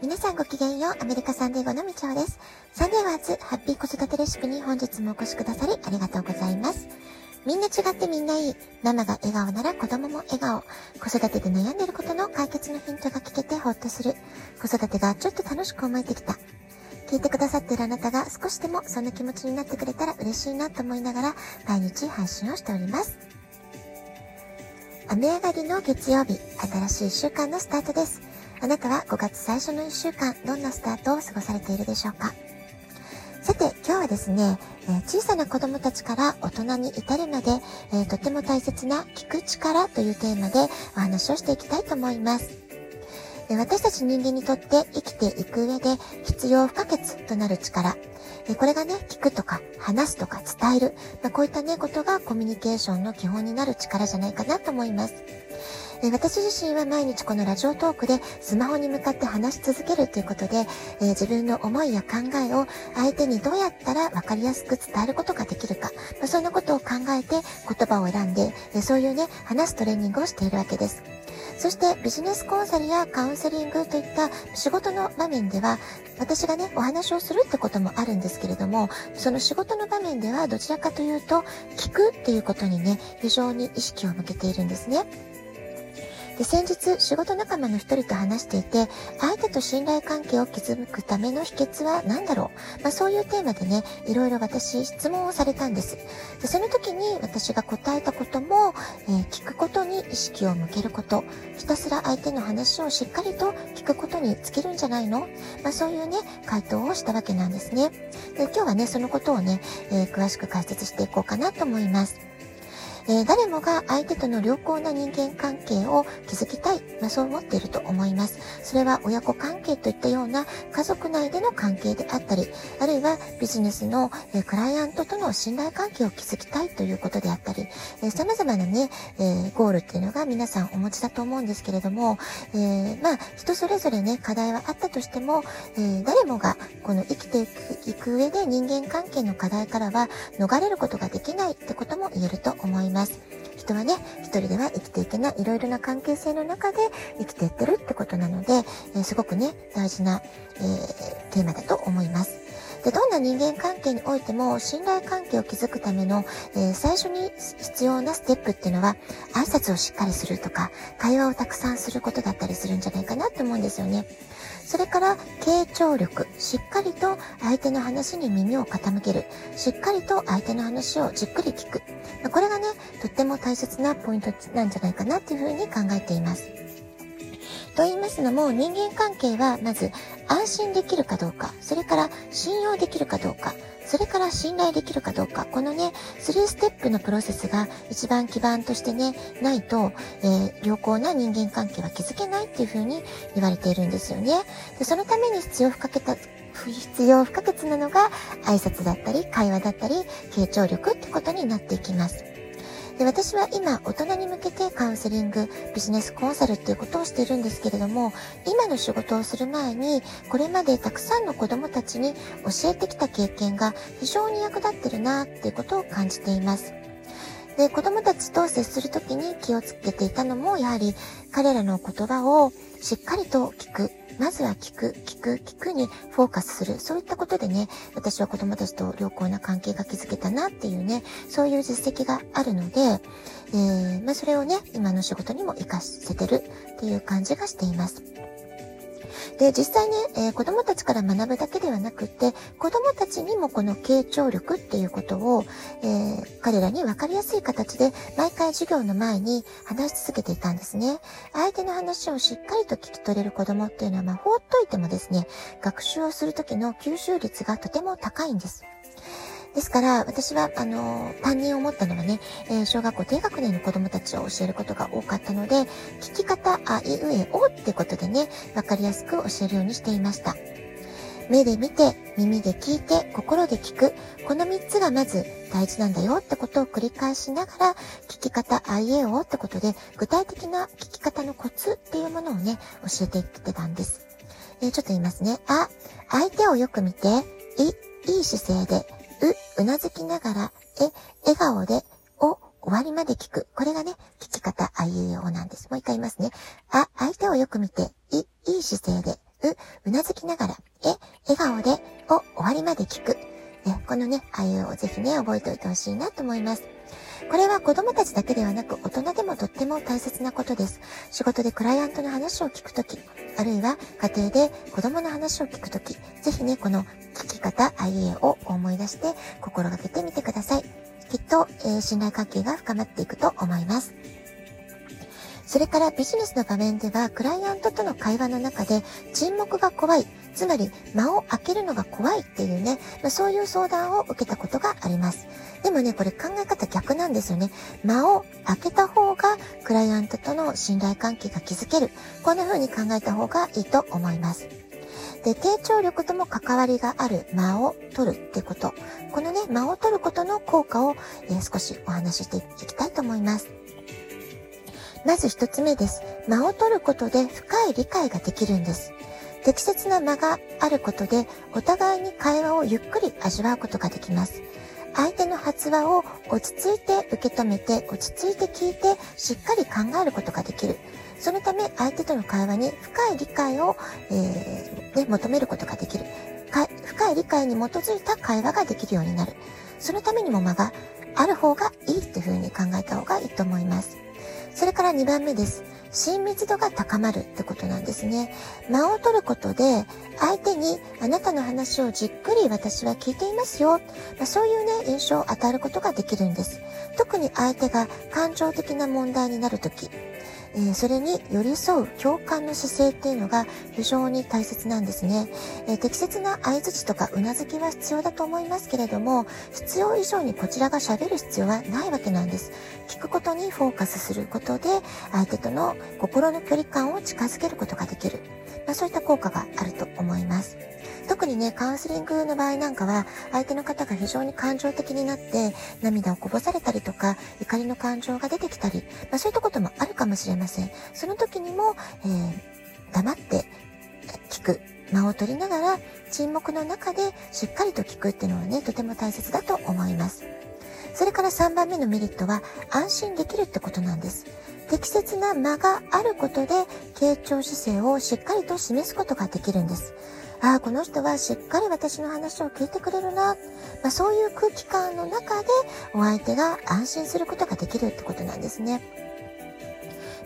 皆さんごきげんよう、アメリカサンデーゴのみちおです。サンデーワーズハッピー子育てレシピに本日もお越しくださりありがとうございます。みんな違ってみんないい。ママが笑顔なら子供も笑顔。子育てで悩んでることの解決のヒントが聞けてほっとする。子育てがちょっと楽しく思えてきた。聞いてくださっているあなたが少しでもそんな気持ちになってくれたら嬉しいなと思いながら毎日配信をしております。雨上がりの月曜日、新しい1週間のスタートです。あなたは5月最初の1週間、どんなスタートを過ごされているでしょうか？さて、今日はですね、えー、小さな子供たちから大人に至るまで、えー、とても大切な聞く力というテーマでお話をしていきたいと思います。私たち人間にとって生きていく上で必要不可欠となる力。これがね、聞くとか話すとか伝える。まあ、こういったね、ことがコミュニケーションの基本になる力じゃないかなと思います。え私自身は毎日このラジオトークでスマホに向かって話し続けるということで、え、自分の思いや考えを相手にどうやったら分かりやすく伝えることができるか、まあ、そんなことを考えて言葉を選んで、えそういうね、話すトレーニングをしているわけです。そしてビジネスコンサルやカウンセリングといった仕事の場面では、私がね、お話をするってこともあるんですけれども、その仕事の場面ではどちらかというと、聞くっていうことにね、非常に意識を向けているんですね。で、先日仕事仲間の一人と話していて、相手と信頼関係を築くための秘訣は何だろう？まあそういうテーマでね、いろいろ私質問をされたんです。で、その時に私が答えたことも、えー、聞くことに意識を向けること、ひたすら相手の話をしっかりと聞くことに尽きるんじゃないの？まあそういうね、回答をしたわけなんですね。で、今日はね、そのことをね、えー、詳しく解説していこうかなと思います。えー、誰もが相手との良好な人間関係を築きたい、まあ、そう思っていると思います。それは親子関係といったような家族内での関係であったり、あるいはビジネスの、えー、クライアントとの信頼関係を築きたいということであったり、えー、様々なね、えー、ゴールっていうのが皆さんお持ちだと思うんですけれども、えー、まあ、人それぞれね、課題はあったとしても、えー、誰もがこの生きていくいく上で人間関係の課題からは逃れることができないってことも言えると思います。ます。人はね、一人では生きていけない、いろいろな関係性の中で生きていってるってことなので、えー、すごくね、大事な、えー、テーマだと思います。で、どんな人間関係においても信頼関係を築くための、えー、最初に必要なステップっていうのは挨拶をしっかりするとか会話をたくさんすることだったりするんじゃないかなって思うんですよね。それから、傾聴力。しっかりと相手の話に耳を傾ける。しっかりと相手の話をじっくり聞く。これがね、とっても大切なポイントなんじゃないかなっていうふうに考えています。と言いますのも、人間関係はまず安心できるかどうか、それから信用できるかどうか、それから信頼できるかどうか、このね、3ステップのプロセスが一番基盤としてね、ないと、えー、良好な人間関係は築けないっていうふうに言われているんですよね。でそのために必要不可欠必要不可欠なのが挨拶だったり、会話だったり、傾聴力ってことになっていきます。で私は今、大人に向けてカウンセリング、ビジネスコンサルっていうことをしているんですけれども、今の仕事をする前に、これまでたくさんの子供たちに教えてきた経験が非常に役立ってるなっていうことを感じています。で、子供たちと接するときに気をつけていたのも、やはり彼らの言葉をしっかりと聞く。まずは聞く、聞く、聞くにフォーカスする。そういったことでね、私は子供たちと良好な関係が築けたなっていうね、そういう実績があるので、えー、まあ、それをね、今の仕事にも活かせてるっていう感じがしています。で、実際ね、えー、子供たちから学ぶだけではなくて、子供ちにもこの傾聴力っていうことを、えー、彼らに分かりやすい形で毎回授業の前に話し続けていたんですね。相手の話をしっかりと聞き取れる子供っていうのは、まあ、放っといてもですね、学習をするときの吸収率がとても高いんです。ですから、私は、あの、担任を持ったのはね、えー、小学校低学年の子供たちを教えることが多かったので、聞き方、あいうえおってことでね、わかりやすく教えるようにしていました。目で見て、耳で聞いて、心で聞く。この3つがまず大事なんだよってことを繰り返しながら、聞き方、あいえおってことで、具体的な聞き方のコツっていうものをね、教えていってたんです。えー、ちょっと言いますね。あ、相手をよく見て、い、いい姿勢で、う、うなずきながら、え、笑顔で、お、終わりまで聞く。これがね、聞き方、あいうえおなんです。もう一回言いますね。あ、相手をよく見て、い、いい姿勢で、うなずきながら、え、笑顔で、を終わりまで聞く。ね、このね、あいうをぜひね、覚えておいてほしいなと思います。これは子供たちだけではなく大人でもとっても大切なことです。仕事でクライアントの話を聞くとき、あるいは家庭で子供の話を聞くとき、ぜひね、この聞き方、IA を思い出して心がけてみてください。きっと、えー、信頼関係が深まっていくと思います。それからビジネスの場面では、クライアントとの会話の中で沈黙が怖い、つまり間を空けるのが怖いっていうね、まあ、そういう相談を受けたことがあります。でもね、これ考え方逆なんですよね。間を空けた方がクライアントとの信頼関係が築ける。こんな風に考えた方がいいと思います。で、低聴力とも関わりがある間を取るってこと。このね、間を取ることの効果を、えー、少しお話ししていきたいと思います。まず一つ目です。間を取ることで深い理解ができるんです。適切な間があることで、お互いに会話をゆっくり味わうことができます。相手の発話を落ち着いて受け止めて、落ち着いて聞いて、しっかり考えることができる。そのため、相手との会話に深い理解を、えー、ね、求めることができる。深い理解に基づいた会話ができるようになる。そのためにも間がある方がいいっていうふうに考えた方がいいと思います。それから2番目です。親密度が高まるってことなんですね。間を取ることで、相手にあなたの話をじっくり私は聞いていますよ。まあ、そういうね、印象を与えることができるんです。特に相手が感情的な問題になるとき、えー、それに寄り添う共感の姿勢っていうのが非常に大切なんですね。えー、適切な相槌とか頷きは必要だと思いますけれども、必要以上にこちらが喋る必要はないわけなんです。聞くことにフォーカスすることで、相手との心の距離感を近づけることができる。まあ、そういった効果があると思います。特にね、カウンセリングの場合なんかは、相手の方が非常に感情的になって、涙をこぼされたりとか、怒りの感情が出てきたり、まあ、そういったこともあるかもしれません。その時にも、えー、黙って聞く。間を取りながら、沈黙の中でしっかりと聞くっていうのはね、とても大切だと思います。それから3番目のメリットは、安心できるってことなんです。適切な間があることで、傾聴姿勢をしっかりと示すことができるんです。ああ、この人はしっかり私の話を聞いてくれるな。まあ、そういう空気感の中でお相手が安心することができるってことなんですね。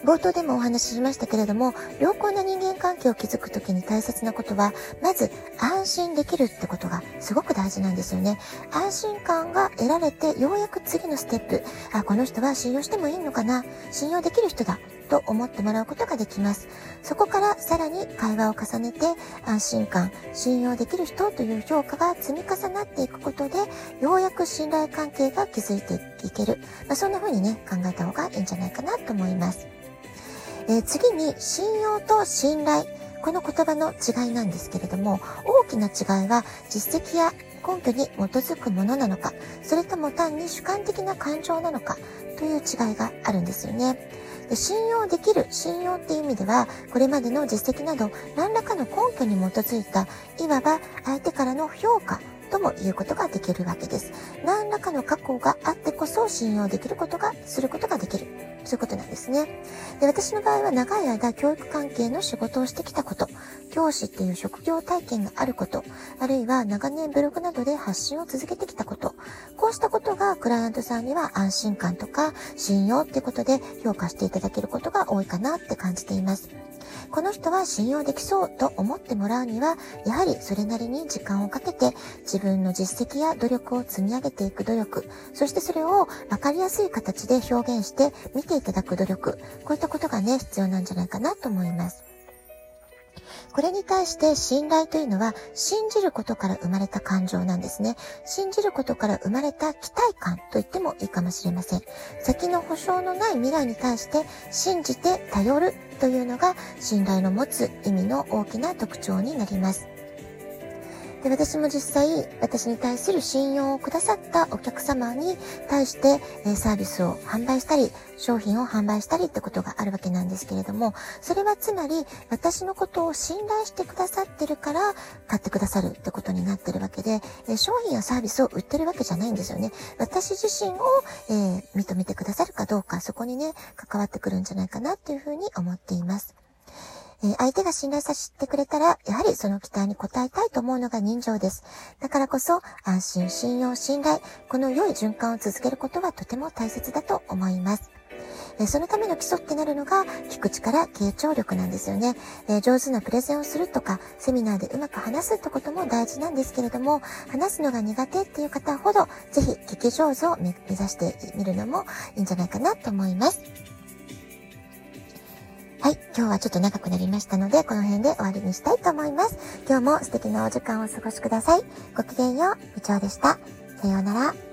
冒頭でもお話ししましたけれども、良好な人間関係を築くときに大切なことは、まず安心できるってことがすごく大事なんですよね。安心感が得られて、ようやく次のステップ、あ、この人は信用してもいいのかな信用できる人だ。と思ってもらうことができます。そこからさらに会話を重ねて安心感、信用できる人という評価が積み重なっていくことで、ようやく信頼関係が築いていける。まあ、そんな風にね、考えた方がいいんじゃないかなと思います。えー、次に信用と信頼。この言葉の違いなんですけれども、大きな違いは実績や根拠に基づくものなのか、それとも単に主観的な感情なのかという違いがあるんですよね。信用できる、信用っていう意味では、これまでの実績など何らかの根拠に基づいた、いわば相手からの評価とも言うことができるわけです。何らかの過去があってこそ信用できることが、することができる。そういうことなんですね。で、私の場合は長い間教育関係の仕事をしてきたこと、教師っていう職業体験があること、あるいは長年ブログなどで発信を続けてきたこと、こうしたことがクライアントさんには安心感とか信用ってことで評価していただけることが多いかなって感じています。この人は信用できそうと思ってもらうには、やはりそれなりに時間をかけて自分の実績や努力を積み上げていく努力、そしてそれを分かりやすい形で表現して見ていただく努力、こういったことがね、必要なんじゃないかなと思います。これに対して信頼というのは信じることから生まれた感情なんですね。信じることから生まれた期待感と言ってもいいかもしれません。先の保証のない未来に対して信じて頼るというのが信頼の持つ意味の大きな特徴になります。で、私も実際、私に対する信用をくださったお客様に対して、えサービスを販売したり、商品を販売したりってことがあるわけなんですけれども、それはつまり、私のことを信頼してくださってるから、買ってくださるってことになってるわけで、え商品やサービスを売ってるわけじゃないんですよね。私自身を、えー、認めてくださるかどうか、そこにね、関わってくるんじゃないかなっていうふうに思っています。え相手が信頼させてくれたら、やはりその期待に応えたいと思うのが人情です。だからこそ、安心、信用、信頼、この良い循環を続けることはとても大切だと思います。えそのための基礎ってなるのが、聞く力、傾聴力なんですよね。え上手なプレゼンをするとか、セミナーでうまく話すってことも大事なんですけれども、話すのが苦手っていう方ほど、ぜひ聞き上手を目指してみるのもいいんじゃないかなと思います。はい。今日はちょっと長くなりましたので、この辺で終わりにしたいと思います。今日も素敵なお時間をお過ごしください。ごきげんよう。部長でした。さようなら。